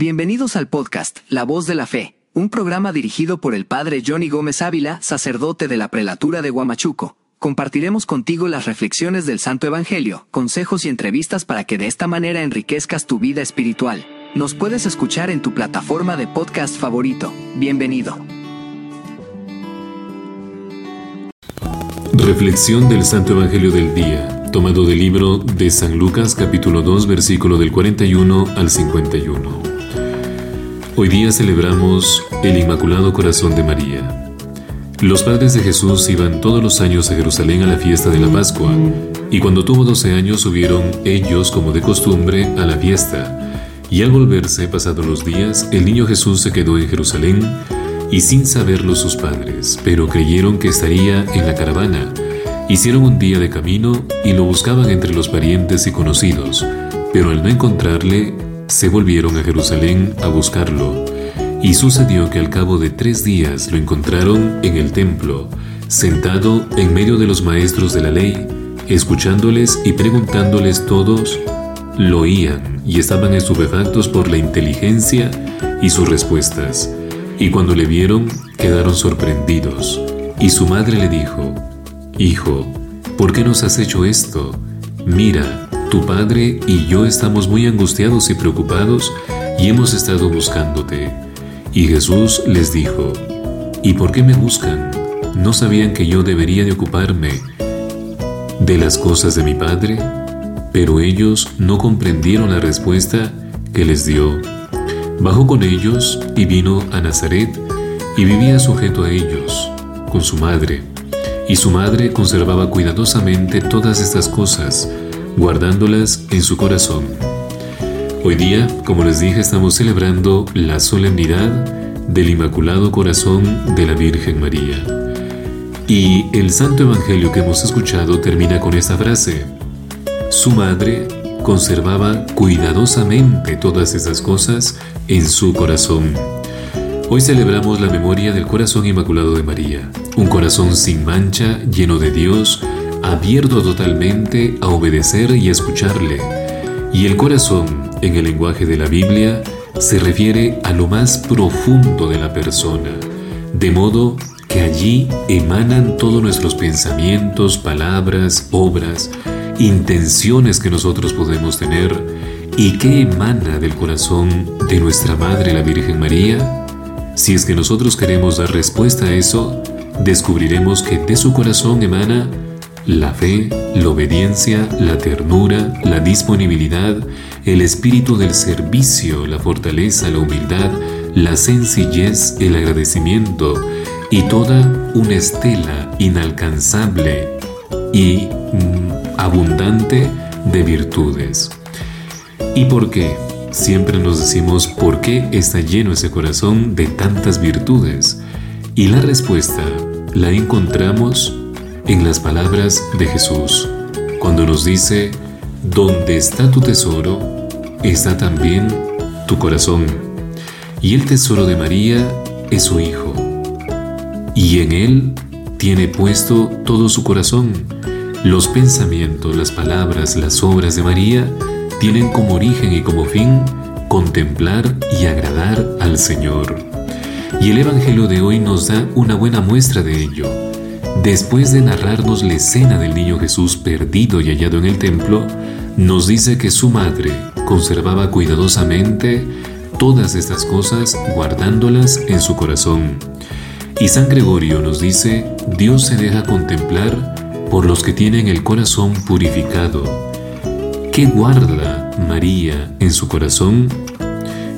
Bienvenidos al podcast La Voz de la Fe, un programa dirigido por el Padre Johnny Gómez Ávila, sacerdote de la prelatura de Huamachuco. Compartiremos contigo las reflexiones del Santo Evangelio, consejos y entrevistas para que de esta manera enriquezcas tu vida espiritual. Nos puedes escuchar en tu plataforma de podcast favorito. Bienvenido. Reflexión del Santo Evangelio del Día, tomado del libro de San Lucas capítulo 2 versículo del 41 al 51. Hoy día celebramos el Inmaculado Corazón de María. Los padres de Jesús iban todos los años a Jerusalén a la fiesta de la Pascua, y cuando tuvo 12 años subieron ellos como de costumbre a la fiesta. Y al volverse, pasados los días, el niño Jesús se quedó en Jerusalén, y sin saberlo sus padres, pero creyeron que estaría en la caravana. Hicieron un día de camino y lo buscaban entre los parientes y conocidos, pero al no encontrarle, se volvieron a Jerusalén a buscarlo. Y sucedió que al cabo de tres días lo encontraron en el templo, sentado en medio de los maestros de la ley, escuchándoles y preguntándoles todos, lo oían y estaban estupefactos por la inteligencia y sus respuestas. Y cuando le vieron, quedaron sorprendidos. Y su madre le dijo, Hijo, ¿por qué nos has hecho esto? Mira, tu padre y yo estamos muy angustiados y preocupados y hemos estado buscándote. Y Jesús les dijo, ¿y por qué me buscan? ¿No sabían que yo debería de ocuparme de las cosas de mi padre? Pero ellos no comprendieron la respuesta que les dio. Bajó con ellos y vino a Nazaret y vivía sujeto a ellos, con su madre. Y su madre conservaba cuidadosamente todas estas cosas, guardándolas en su corazón. Hoy día, como les dije, estamos celebrando la solemnidad del Inmaculado Corazón de la Virgen María. Y el Santo Evangelio que hemos escuchado termina con esta frase. Su madre conservaba cuidadosamente todas esas cosas en su corazón. Hoy celebramos la memoria del corazón inmaculado de María, un corazón sin mancha, lleno de Dios, abierto totalmente a obedecer y escucharle. Y el corazón, en el lenguaje de la Biblia, se refiere a lo más profundo de la persona, de modo que allí emanan todos nuestros pensamientos, palabras, obras, intenciones que nosotros podemos tener y qué emana del corazón de nuestra Madre la Virgen María? Si es que nosotros queremos dar respuesta a eso, descubriremos que de su corazón emana la fe, la obediencia, la ternura, la disponibilidad, el espíritu del servicio, la fortaleza, la humildad, la sencillez, el agradecimiento y toda una estela inalcanzable y mm, abundante de virtudes. ¿Y por qué? Siempre nos decimos por qué está lleno ese corazón de tantas virtudes. Y la respuesta la encontramos en las palabras de Jesús, cuando nos dice, donde está tu tesoro, está también tu corazón. Y el tesoro de María es su Hijo. Y en él tiene puesto todo su corazón. Los pensamientos, las palabras, las obras de María tienen como origen y como fin contemplar y agradar al Señor. Y el Evangelio de hoy nos da una buena muestra de ello. Después de narrarnos la escena del niño Jesús perdido y hallado en el templo, nos dice que su madre conservaba cuidadosamente todas estas cosas guardándolas en su corazón. Y San Gregorio nos dice, Dios se deja contemplar por los que tienen el corazón purificado. ¿Qué guarda María en su corazón?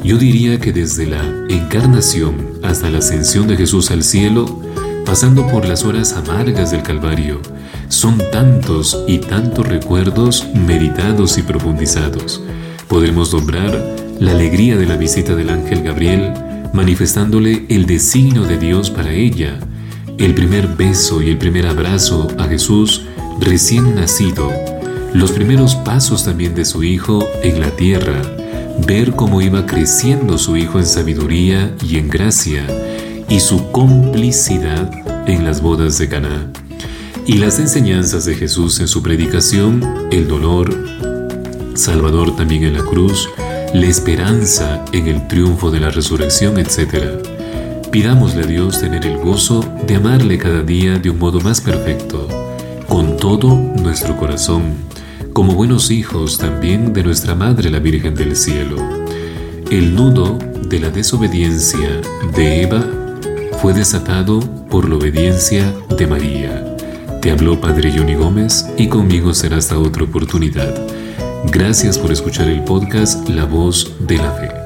Yo diría que desde la encarnación hasta la ascensión de Jesús al cielo, pasando por las horas amargas del Calvario, son tantos y tantos recuerdos meditados y profundizados. Podemos nombrar la alegría de la visita del ángel Gabriel, manifestándole el designio de Dios para ella, el primer beso y el primer abrazo a Jesús recién nacido, los primeros pasos también de su Hijo en la tierra, ver cómo iba creciendo su Hijo en sabiduría y en gracia, y su complicidad en las bodas de Caná. Y las enseñanzas de Jesús en su predicación, el dolor, Salvador también en la cruz, la esperanza en el triunfo de la resurrección, etc. Pidámosle a Dios tener el gozo de amarle cada día de un modo más perfecto, con todo nuestro corazón, como buenos hijos también de nuestra Madre la Virgen del Cielo. El nudo de la desobediencia de Eva fue desatado por la obediencia de María. Te habló Padre Johnny Gómez y conmigo será hasta otra oportunidad. Gracias por escuchar el podcast La Voz de la Fe.